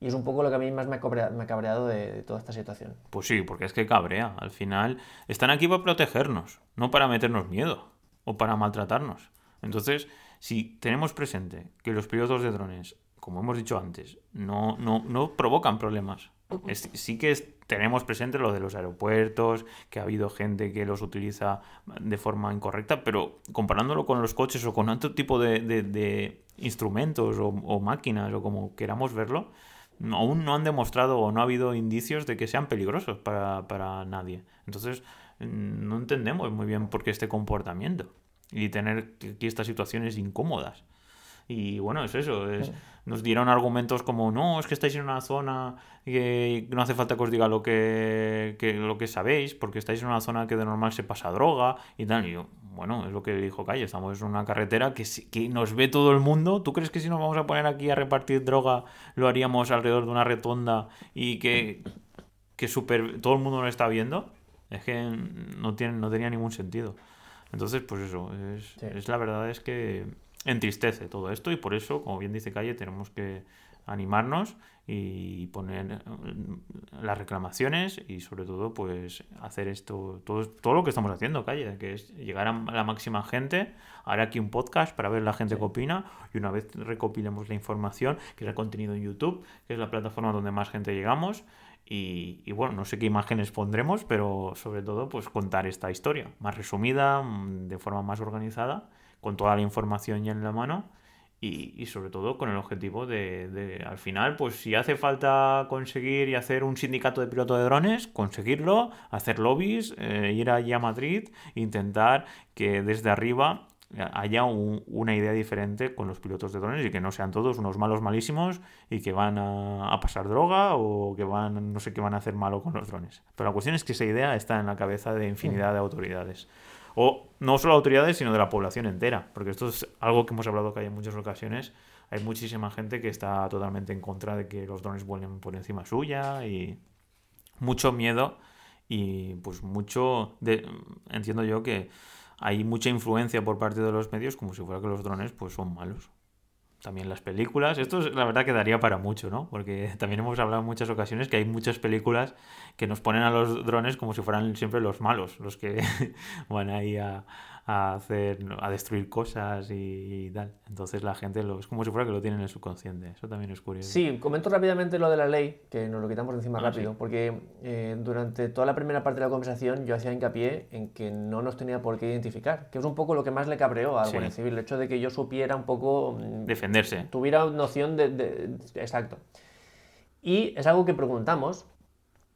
Y es un poco lo que a mí más me ha cabreado, de, toda esta situación. Pues sí, porque es que cabrea. Al final están aquí para protegernos, no para meternos miedo o para maltratarnos. Entonces, si tenemos presente que los pilotos de drones, como hemos dicho antes, no, no, no provocan problemas. sí que tenemos presente lo de los aeropuertos, que ha habido gente que los utiliza de forma incorrecta, pero comparándolo con los coches o con otro tipo de, instrumentos o, máquinas o como queramos verlo, aún no han demostrado o no ha habido indicios de que sean peligrosos para, nadie. Entonces, no entendemos muy bien por qué este comportamiento y tener aquí estas situaciones incómodas. Y bueno, es eso. Es, nos dieron argumentos como, no, es que estáis en una zona que no hace falta que os diga lo que, lo que sabéis, porque estáis en una zona que de normal se pasa droga y tal. Y yo, bueno, es lo que dijo Calle, estamos en una carretera que, que nos ve todo el mundo. ¿Tú crees que si nos vamos a poner aquí a repartir droga lo haríamos alrededor de una retonda y que, que super, todo el mundo lo está viendo? Es que no, tiene, no tenía ningún sentido. Entonces, pues eso, es, es la verdad es que entristece todo esto y por eso, como bien dice Calle, tenemos que animarnos y poner eh, las reclamaciones y sobre todo pues hacer esto todo, todo lo que estamos haciendo calle que es llegar a la máxima gente haré aquí un podcast para ver la gente que opina y una vez recopilemos la información que es el contenido en YouTube que es la plataforma donde más gente llegamos y, bueno, no sé qué imágenes pondremos, pero sobre todo pues contar esta historia más resumida, mm, de forma más organizada con toda la información ya en la mano y, sobre todo con el objetivo de, al final, pues si hace falta conseguir y hacer un sindicato de piloto de drones, conseguirlo, hacer lobbies, eh, ir allí a Madrid, intentar que desde arriba haya una idea diferente con los pilotos de drones y que no sean todos unos malos malísimos y que van a, pasar droga o que van no sé qué van a hacer malo con los drones. Pero la cuestión es que esa idea está en la cabeza de infinidad de autoridades o no solo autoridades, sino de la población entera, porque esto es algo que hemos hablado que hay en muchas ocasiones. Hay muchísima gente que está totalmente en contra de que los drones vuelen por encima suya y mucho miedo y pues mucho de, entiendo yo que hay mucha influencia por parte de los medios como si fuera que los drones pues son malos también las películas. Esto la verdad que daría para mucho, ¿no? Porque también hemos hablado en muchas ocasiones que hay muchas películas que nos ponen a los drones como si fueran siempre los malos, los que van ahí a, a hacer a destruir cosas y, tal. Entonces la gente lo, es como si fuera que lo tienen en el subconsciente. Eso también es curioso. Sí, comento rápidamente lo de la ley, que nos lo quitamos encima ah, rápido, porque eh, durante toda la primera parte de la conversación yo hacía hincapié en que no nos tenía por qué identificar, que es un poco lo que más le cabreó al Guardia Civil, el hecho de que yo supiera un poco... Mm, Defenderse. Tuviera noción de, de... Exacto. Y es algo que preguntamos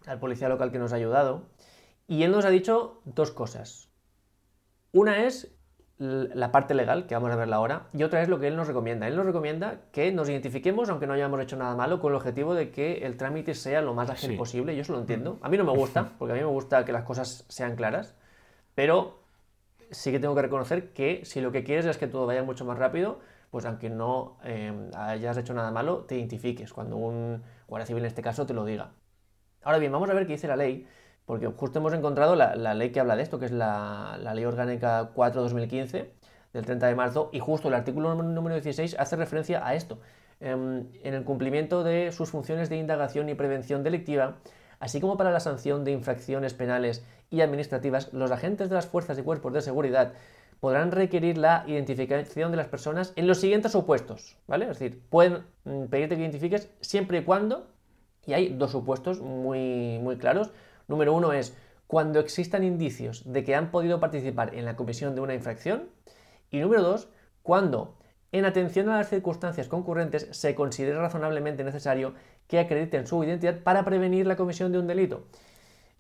al policía local que nos ha ayudado, y él nos ha dicho dos cosas. Una es la parte legal, que vamos a verla ahora, y otra es lo que él nos recomienda. Él nos recomienda que nos identifiquemos, aunque no hayamos hecho nada malo, con el objetivo de que el trámite sea lo más ágil posible. Yo eso lo entiendo. A mí no me gusta, porque a mí me gusta que las cosas sean claras, pero sí que tengo que reconocer que si lo que quieres es que todo vaya mucho más rápido, pues aunque no em, hayas hecho nada malo, te identifiques cuando un guardia civil en este caso te lo diga. Ahora bien, vamos a ver qué dice la ley porque justo hemos encontrado la, ley que habla de esto, que es la, Ley Orgánica 4-2015 del 30 de marzo, y justo el artículo número 16 hace referencia a esto. Em, en, el cumplimiento de sus funciones de indagación y prevención delictiva, así como para la sanción de infracciones penales y administrativas, los agentes de las fuerzas y cuerpos de seguridad podrán requerir la identificación de las personas en los siguientes supuestos, ¿vale? Es decir, pueden mm, pedirte que identifiques siempre y cuando, y hay dos supuestos muy, muy claros, Número uno es cuando existan indicios de que han podido participar en la comisión de una infracción. Y número dos, cuando, en atención a las circunstancias concurrentes, se considere razonablemente necesario que acrediten su identidad para prevenir la comisión de un delito.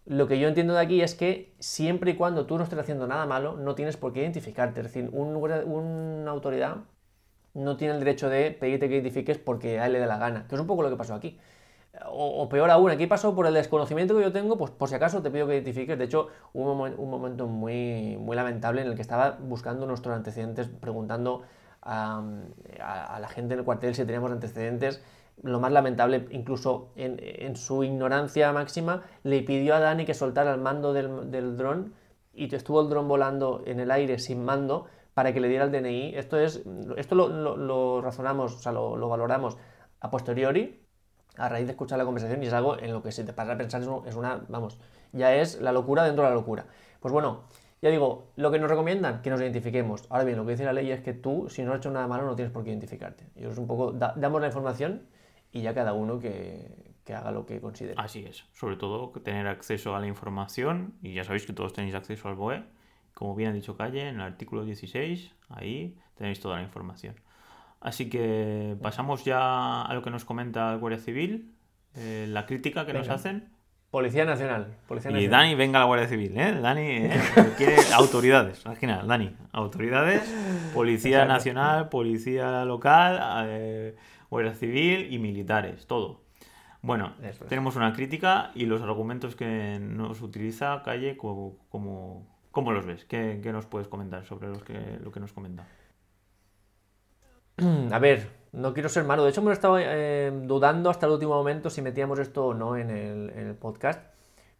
Lo que yo entiendo de aquí es que siempre y cuando tú no estés haciendo nada malo, no tienes por qué identificarte. Es decir, una autoridad no tiene el derecho de pedirte que identifiques porque a él le da la gana, que es un poco lo que pasó aquí o, peor aún, aquí pasó por el desconocimiento que yo tengo, pues por si acaso te pido que identifiques. De hecho, hubo un, momento muy, muy lamentable en el que estaba buscando nuestros antecedentes, preguntando a, la gente en el cuartel si teníamos antecedentes. Lo más lamentable, incluso en, su ignorancia máxima, le pidió a Dani que soltara el mando del, del dron y estuvo el dron volando en el aire sin mando para que le diera el DNI. Esto, es, esto lo, razonamos, o sea, lo valoramos a posteriori, a raíz de escuchar la conversación, y es algo en lo que si te pasa a pensar es un- es una, vamos, ya es la locura dentro de la locura. Pues bueno, ya digo, lo que nos recomiendan, que nos identifiquemos. Ahora bien, lo que dice la ley es que tú, si no has hecho nada malo, no tienes por qué identificarte. Y es un poco, da- damos la información y ya cada uno que, que haga lo que considere. Así es. Sobre todo tener acceso a la información. Y ya sabéis que todos tenéis acceso al BOE. Como bien ha dicho Calle, en el artículo 16, ahí tenéis toda la información. Así que pasamos ya a lo que nos comenta el Guardia Civil, eh, la crítica que nos hacen. Policía Nacional. Policía Y Nacional. Dani, venga a la Guardia Civil, ¿eh? Dani ¿eh? quiere autoridades, al final, Dani. Autoridades, Policía Exacto. Nacional, Policía Local, eh, Guardia Civil y militares, todo. Bueno, es. tenemos una crítica y los argumentos que nos utiliza Calle, como, como- ¿cómo los ves? ¿Qué, qué nos puedes comentar sobre los que, lo que nos comenta? A ver, no quiero ser malo. De hecho, hemos estado eh, dudando hasta el último momento si metíamos esto o no en el, podcast,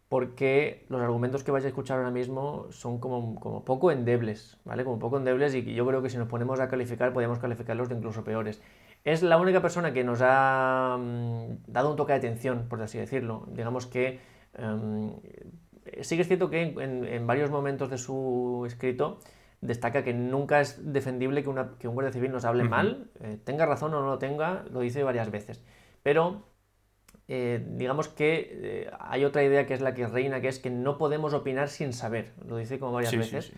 porque los argumentos que vais a escuchar ahora mismo son como, como poco endebles, ¿vale? Como poco endebles y yo creo que si nos ponemos a calificar, podríamos calificarlos de incluso peores. Es la única persona que nos ha mm, dado un toque de atención, por así decirlo. Digamos que em, sí que es cierto que en varios momentos de su escrito destaca que nunca es defendible que, una- que un guardia civil nos hable Ujú. mal, eh, tenga razón o no lo tenga, lo dice varias veces. Pero eh, digamos que eh, hay otra idea que es la que reina, que es que no podemos opinar sin saber, lo dice como varias Sí, sí, veces. sí.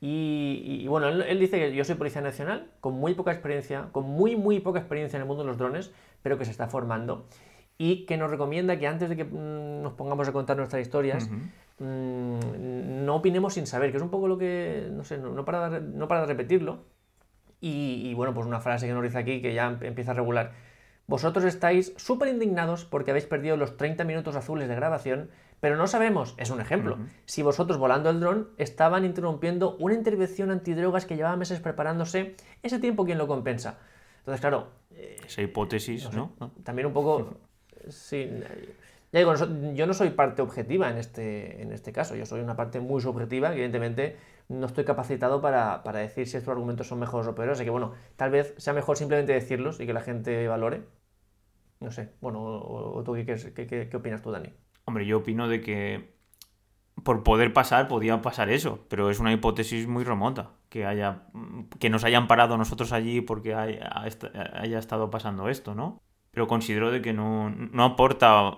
Y, y- y bueno, él, él dice que yo soy policía nacional, con muy poca experiencia, con muy, muy poca experiencia en el mundo de los drones, pero que se está formando. Y que nos recomienda que antes de que mm, nos pongamos a contar nuestras historias, Ujú. Mm, no opinemos sin saber, que es un poco lo que, no sé, no, no para, de- no para de repetirlo. Y, y bueno, pues una frase que nos dice aquí que ya em- empieza a regular. Vosotros estáis súper indignados porque habéis perdido los 30 minutos azules de grabación, pero no sabemos, es un ejemplo, si vosotros volando el dron estaban interrumpiendo una intervención antidrogas que llevaba meses preparándose, ese tiempo quién lo compensa. Entonces, claro, Esa hipótesis, no sé, ¿no? también un poco. Sí. Ya digo, yo no soy parte objetiva en este, en este caso. Yo soy una parte muy subjetiva. Evidentemente, no estoy capacitado para, para decir si estos argumentos son mejores o peores. Así que, bueno, tal vez sea mejor simplemente decirlos y que la gente valore. No sé. Bueno, o, o tú, ¿qué, qué, qué- qué opinas tú, Dani? Hombre, yo opino de que por poder pasar podía pasar eso, pero es una hipótesis muy remota que haya que nos hayan parado nosotros allí porque haya, haya estado pasando esto, ¿no? Pero considero de que no, no aporta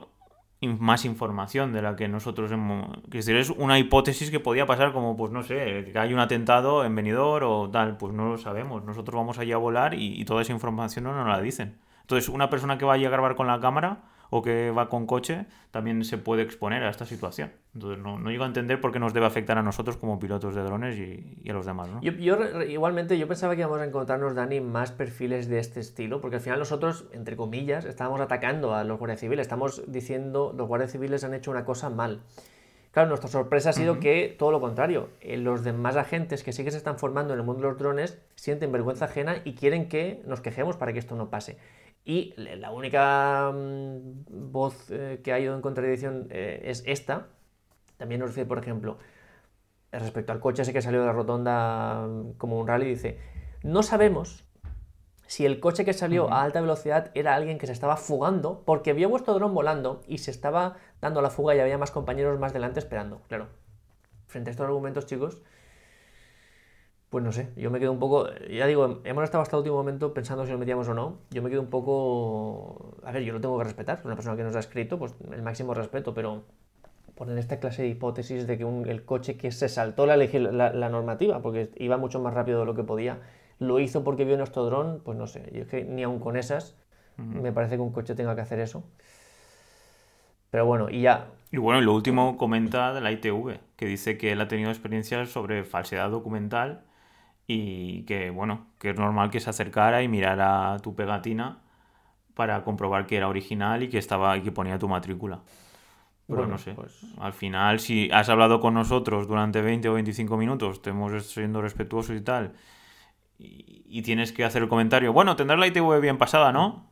más información de la que nosotros hemos... Es una hipótesis que podía pasar como, pues no sé, que hay un atentado en Benidorm o tal, pues no lo sabemos. Nosotros vamos allí a volar y, y toda esa información no nos la dicen. Entonces, una persona que vaya a grabar con la cámara o que va con coche también se puede exponer a esta situación. Entonces, no, no llego a entender por qué nos debe afectar a nosotros como pilotos de drones y, y a los demás, ¿no? Yo, igualmente, yo pensaba que íbamos a encontrarnos, Dani, más perfiles de este estilo, porque al final nosotros, entre comillas, estábamos atacando a los guardias civiles, estamos diciendo los guardias civiles han hecho una cosa mal. Claro, nuestra sorpresa ha sido que todo lo contrario, eh, los demás agentes que sí que se están formando en el mundo de los drones sienten vergüenza ajena y quieren que nos quejemos para que esto no pase. Y la única mm, voz eh, que ha ido en contradicción eh, es esta. También nos dice, por ejemplo, respecto al coche ese que salió de la rotonda mm, como un rally, dice, no sabemos si el coche que salió a alta velocidad era alguien que se estaba fugando porque vio vuestro dron volando y se estaba dando la fuga y había más compañeros más delante esperando. Claro, frente a estos argumentos, chicos, pues no sé, yo me quedo un poco, ya digo, hemos estado hasta el último momento pensando si lo metíamos o no, yo me quedo un poco, a ver, yo lo tengo que respetar, es una persona que nos ha escrito, pues el máximo respeto, pero poner esta clase de hipótesis de que un- el coche que se saltó la, la- la normativa, porque iba mucho más rápido de lo que podía, lo hizo porque vio nuestro dron, pues no sé, yo es que ni aun con esas me parece que un coche tenga que hacer eso. Pero bueno, y ya, Y bueno, y lo último comenta de la ITV, que dice que él ha tenido experiencias sobre falsedad documental y que, bueno, que es normal que se acercara y mirara tu pegatina para comprobar que era original y que estaba y que ponía tu matrícula. Pero Bueno, no sé. pues- Al final, si has hablado con nosotros durante 20 o 25 minutos, te hemos siendo respetuosos y tal, y, y tienes que hacer el comentario, bueno, tendrás la ITV bien pasada, ¿no?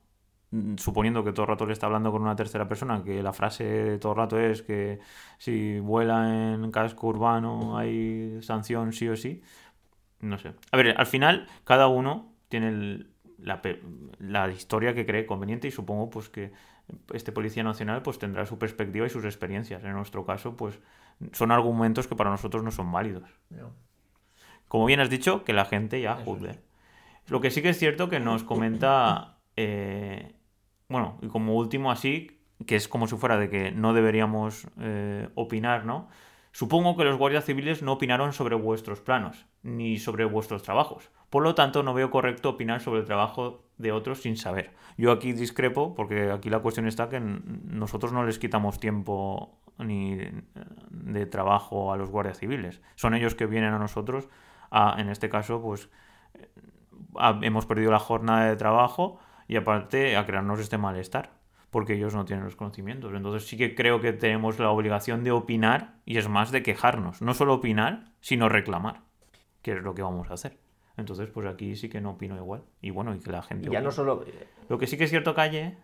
Mm, suponiendo que todo el rato le está hablando con una tercera persona, que la frase de todo el rato es que si vuela en casco urbano hay sanción sí o sí. No sé. A ver, al final cada uno tiene el- la, la historia que cree conveniente y supongo pues que este policía nacional pues tendrá su perspectiva y sus experiencias. En nuestro caso pues son argumentos que para nosotros no son válidos. No. Como bien has dicho, que la gente ya juzgue. Lo que sí que es cierto que nos comenta, eh, bueno, y como último así, que es como si fuera de que no deberíamos eh, opinar, ¿no? Supongo que los guardias civiles no opinaron sobre vuestros planos, ni sobre vuestros trabajos. Por lo tanto, no veo correcto opinar sobre el trabajo de otros sin saber. Yo aquí discrepo, porque aquí la cuestión está que nosotros no les quitamos tiempo ni eh, de trabajo a los guardias civiles. Son ellos que vienen a nosotros, a, en este caso, pues a- hemos perdido la jornada de trabajo y aparte a crearnos este malestar, porque ellos no tienen los conocimientos. Entonces sí que creo que tenemos la obligación de opinar y es más de quejarnos, no solo opinar, sino reclamar, que es lo que vamos a hacer. Entonces, pues aquí sí que no opino igual. Y bueno, y que la gente... Y ya no opine. solo. Lo que sí que es cierto, Calle...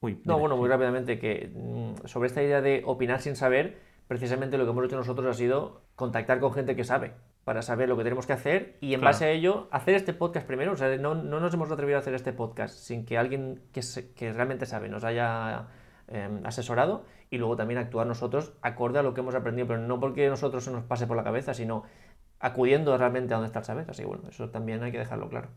Uy, No, bueno, muy rápidamente, que mm, sobre esta idea de opinar sin saber, precisamente lo que hemos hecho nosotros ha sido contactar con gente que sabe, para saber lo que tenemos que hacer y en Claro. base a ello hacer este podcast primero. O sea, no, no nos hemos atrevido a hacer este podcast sin que alguien que, se- que realmente sabe nos haya eh, asesorado y luego también actuar nosotros acorde a lo que hemos aprendido, pero no porque nosotros se nos pase por la cabeza, sino acudiendo realmente a donde está el saber. Así que bueno, eso también hay que dejarlo claro.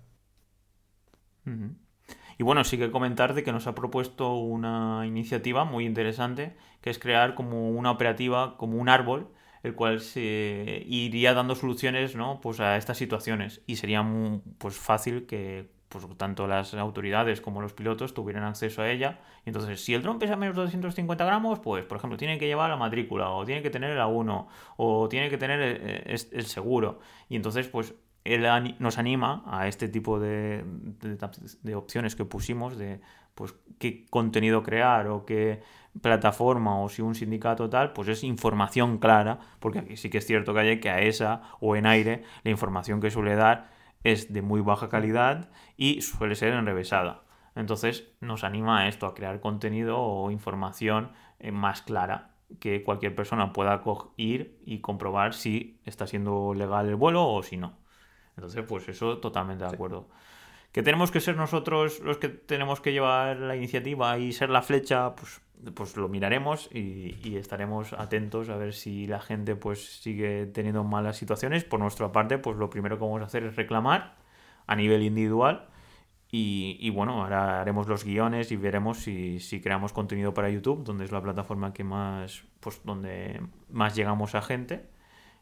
Y bueno, sí que comentar de que nos ha propuesto una iniciativa muy interesante, que es crear como una operativa, como un árbol, el cual se iría dando soluciones, ¿no? Pues a estas situaciones. Y sería muy, pues fácil que pues, tanto las autoridades como los pilotos tuvieran acceso a ella. Entonces, si el dron pesa menos de 250 gramos, pues, por ejemplo, tiene que llevar la matrícula, o tiene que tener el A1, o tiene que tener eh, el seguro. Y entonces, pues, él nos anima a este tipo de, de- de opciones que pusimos, de pues qué contenido crear o qué plataforma o si un sindicato tal, pues es información clara, porque aquí sí que es cierto que hay que a esa o en aire la información que suele dar es de muy baja calidad y suele ser enrevesada. Entonces nos anima a esto, a crear contenido o información eh, más clara que cualquier persona pueda ir y comprobar si está siendo legal el vuelo o si no. Entonces, pues eso totalmente de acuerdo. Que tenemos que ser nosotros los que tenemos que llevar la iniciativa y ser la flecha, pues, pues lo miraremos y, y estaremos atentos a ver si la gente pues sigue teniendo malas situaciones. Por nuestra parte, pues lo primero que vamos a hacer es reclamar a nivel individual y, y bueno, ahora haremos los guiones y veremos si, si creamos contenido para YouTube, donde es la plataforma que más, pues donde más llegamos a gente.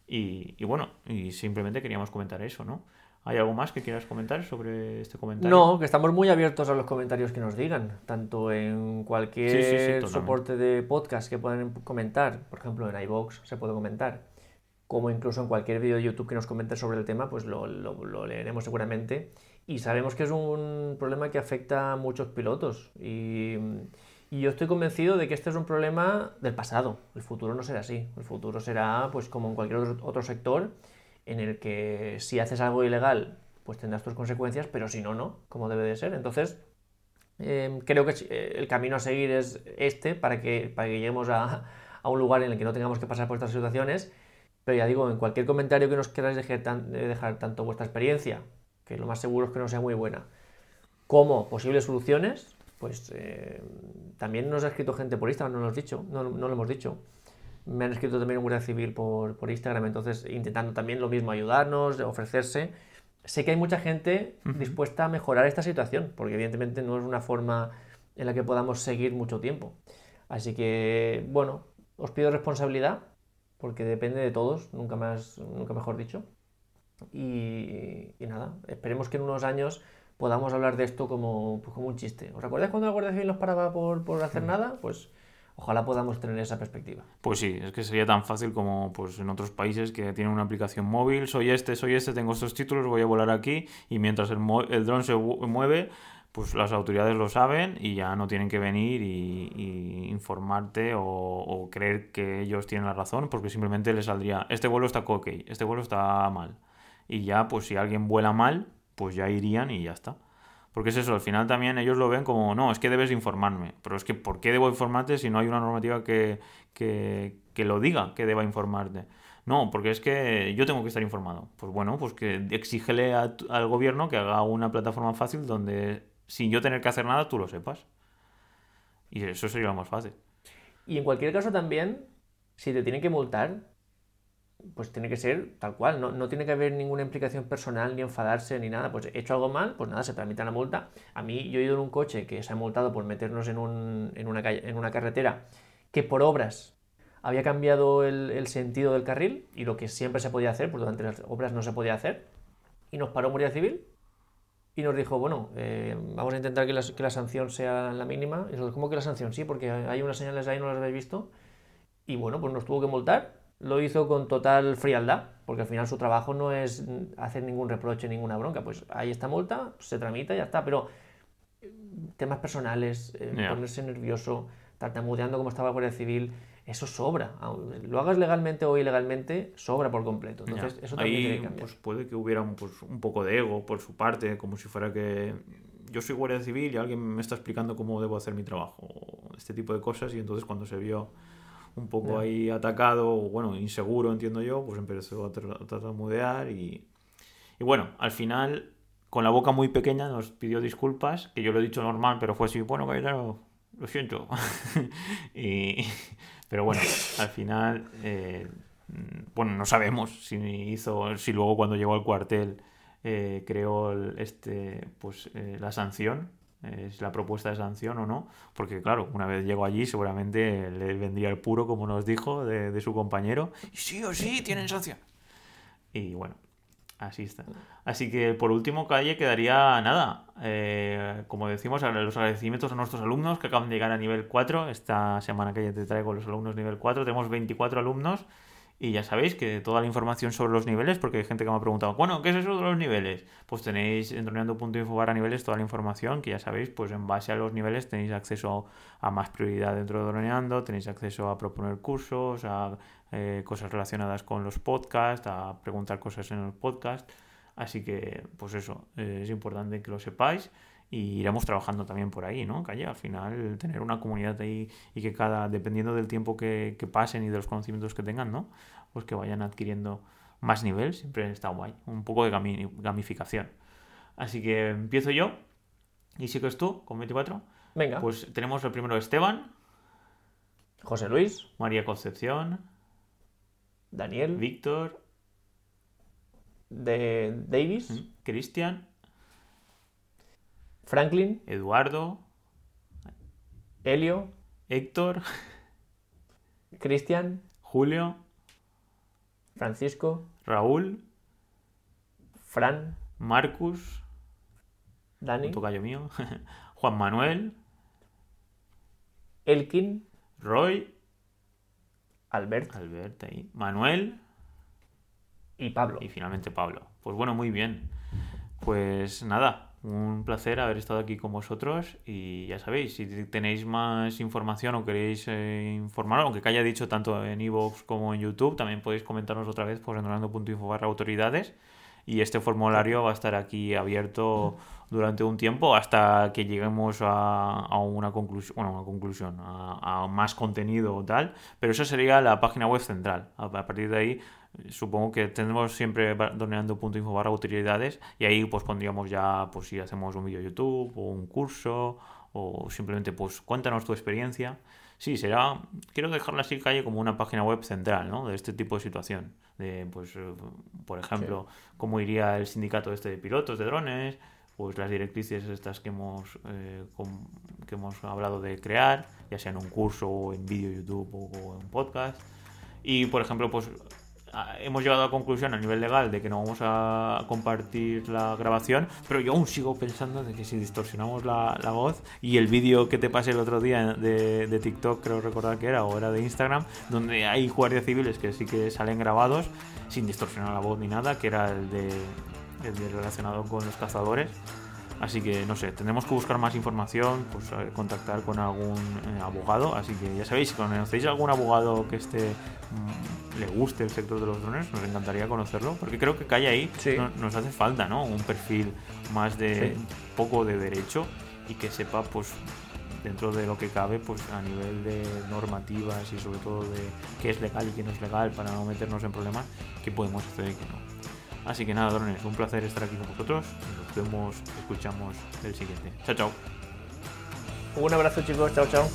Y, y bueno, y simplemente queríamos comentar eso, ¿no? ¿Hay algo más que quieras comentar sobre este comentario? No, que estamos muy abiertos a los comentarios que nos digan, tanto en cualquier Sí, sí, sí, soporte de podcast que puedan comentar, por ejemplo en iVoox se puede comentar, como incluso en cualquier vídeo de YouTube que nos comente sobre el tema, pues lo, lo- lo leeremos seguramente. Y sabemos que es un problema que afecta a muchos pilotos. Y, y yo estoy convencido de que este es un problema del pasado. El futuro no será así. El futuro será, pues, como en cualquier otro sector, en el que si haces algo ilegal, pues tendrás tus consecuencias, pero si no, no, como debe de ser. Entonces, eh, creo que eh, el camino a seguir es este para que, para que lleguemos a, a un lugar en el que no tengamos que pasar por estas situaciones. Pero ya digo, en cualquier comentario que nos queráis dejar, tan- eh, dejar tanto vuestra experiencia, que lo más seguro es que no sea muy buena, como posibles soluciones, pues eh, también nos ha escrito gente por Instagram, no lo, dicho, no, no lo hemos dicho. Me han escrito también un guardia civil por, por Instagram, entonces intentando también lo mismo, ayudarnos, ofrecerse. Sé que hay mucha gente dispuesta a mejorar esta situación, porque evidentemente no es una forma en la que podamos seguir mucho tiempo. Así que, bueno, os pido responsabilidad, porque depende de todos, nunca más, nunca mejor dicho. Y, y nada, esperemos que en unos años podamos hablar de esto como, pues como un chiste. ¿Os acordáis cuando la Guardia Civil nos paraba por, por hacer nada? Pues ojalá podamos tener esa perspectiva. Pues sí, es que sería tan fácil como pues en otros países que tienen una aplicación móvil, soy este, soy este, tengo estos títulos, voy a volar aquí y mientras el, el dron se mu- mueve, pues las autoridades lo saben y ya no tienen que venir y informarte o, o creer que ellos tienen la razón porque simplemente les saldría, este vuelo está ok, este vuelo está mal. Y ya, pues si alguien vuela mal, pues ya irían y ya está. Porque es eso, al final también ellos lo ven como, no, es que debes informarme. Pero es que, ¿por qué debo informarte si no hay una normativa que, que, que lo diga que deba informarte? No, porque es que yo tengo que estar informado. Pues bueno, pues que exígele al gobierno que haga una plataforma fácil donde sin yo tener que hacer nada tú lo sepas. Y eso sería lo más fácil. Y en cualquier caso también, si te tienen que multar, pues tiene que ser tal cual, no, no, tiene que haber ninguna implicación personal, ni enfadarse, ni nada. Pues he hecho algo mal, pues nada, se tramita la multa. A mí, yo he ido en un coche que se ha multado por meternos en, un, en, una, calle, en una carretera que por obras había cambiado el, sentido del carril y lo que siempre se podía hacer, porque durante las obras no se podía hacer. Y nos paró Guardia Civil y nos dijo, bueno, eh, vamos a intentar que la, que la, sanción sea la mínima. Y nosotros, ¿cómo que la sanción? Sí, porque hay unas señales ahí, no las habéis visto. Y bueno, pues nos tuvo que multar lo hizo con total frialdad, porque al final su trabajo no es hacer ningún reproche, ninguna bronca. Pues ahí está multa, se tramita y ya está. Pero eh, temas personales, eh, yeah. ponerse nervioso, tartamudeando como estaba la Guardia Civil, eso sobra. Lo hagas legalmente o ilegalmente, sobra por completo. Entonces, yeah. eso también Ahí, tiene que cambiar. Pues puede que hubiera un, pues, un poco de ego por su parte, como si fuera que yo soy guardia civil y alguien me está explicando cómo debo hacer mi trabajo, este tipo de cosas, y entonces cuando se vio un poco yeah. ahí atacado, o bueno, inseguro, entiendo yo, pues empezó a tartamudear y, y bueno, al final, con la boca muy pequeña, nos pidió disculpas, que yo lo he dicho normal, pero fue así, bueno, caballero, lo siento. y, pero bueno, al final, eh, bueno, no sabemos si hizo, si luego cuando llegó al cuartel eh, creó el, este, pues, eh, la sanción es la propuesta de sanción o no, porque claro, una vez llegó allí seguramente le vendría el puro, como nos dijo, de, de su compañero, y sí o sí, tienen sanción. Y bueno, así está. Así que por último, calle, quedaría nada. Eh, como decimos, los agradecimientos a nuestros alumnos que acaban de llegar a nivel 4. Esta semana que ya te traigo los alumnos nivel 4. Tenemos 24 alumnos y ya sabéis que toda la información sobre los niveles, porque hay gente que me ha preguntado, bueno, ¿qué es eso de los niveles? Pues tenéis en droneando.info barra niveles toda la información, que ya sabéis, pues en base a los niveles tenéis acceso a más prioridad dentro de Droneando, tenéis acceso a proponer cursos, a eh, cosas relacionadas con los podcasts, a preguntar cosas en el podcast. Así que, pues eso, eh, es importante que lo sepáis y iremos trabajando también por ahí, ¿no? Calle, al final tener una comunidad ahí y que cada, dependiendo del tiempo que, que, pasen y de los conocimientos que tengan, ¿no? Pues que vayan adquiriendo más nivel, siempre está guay, un poco de gamificación. Así que empiezo yo y sigues tú con 24. Venga. Pues tenemos el primero Esteban. José Luis. María Concepción. Daniel. Víctor. De Davis. Cristian. Franklin, Eduardo, Helio, Héctor, Cristian, Julio, Francisco, Raúl, Fran, Marcus, Dani, un tocayo mío, Juan Manuel, Elkin, Roy, Albert, Albert ahí, Manuel. Y Pablo. Y finalmente Pablo. Pues bueno, muy bien. Pues nada, un placer haber estado aquí con vosotros y ya sabéis, si tenéis más información o queréis eh, informar, aunque que haya dicho tanto en iVoox como en YouTube, también podéis comentarnos otra vez por entrando.info barra autoridades y este formulario va a estar aquí abierto durante un tiempo hasta que lleguemos a, a una conclusión, bueno, una conclusión, a, a, más contenido o tal, pero eso sería la página web central. A, partir de ahí supongo que tendremos siempre doneando.info barra utilidades y ahí pues pondríamos ya pues si hacemos un vídeo YouTube o un curso o simplemente pues cuéntanos tu experiencia. Sí, será, quiero dejarla así calle como una página web central, ¿no? De este tipo de situación. De, pues, por ejemplo, sí. cómo iría el sindicato este de pilotos de drones, pues las directrices estas que hemos, eh, con, que hemos hablado de crear, ya sea en un curso o en vídeo YouTube o en podcast. Y, por ejemplo, pues hemos llegado a la conclusión a nivel legal de que no vamos a compartir la grabación, pero yo aún sigo pensando de que si distorsionamos la, la voz y el vídeo que te pasé el otro día de, de, TikTok, creo recordar que era, o era de Instagram, donde hay guardias civiles que sí que salen grabados sin distorsionar la voz ni nada, que era el de, el de relacionado con los cazadores. Así que no sé, tendremos que buscar más información, pues eh, contactar con algún eh, abogado. Así que ya sabéis, si conocéis algún abogado que esté mm, le guste el sector de los drones, nos encantaría conocerlo, porque creo que cae ahí Sí. no- nos hace falta, ¿no? Un perfil más de Sí. poco de derecho y que sepa, pues dentro de lo que cabe, pues a nivel de normativas y sobre todo de qué es legal y qué no es legal para no meternos en problemas, qué podemos hacer y qué no. Así que nada, drones, un placer estar aquí con vosotros. Nos vemos, escuchamos el siguiente. Chao, chao. Un abrazo chicos, chao chao.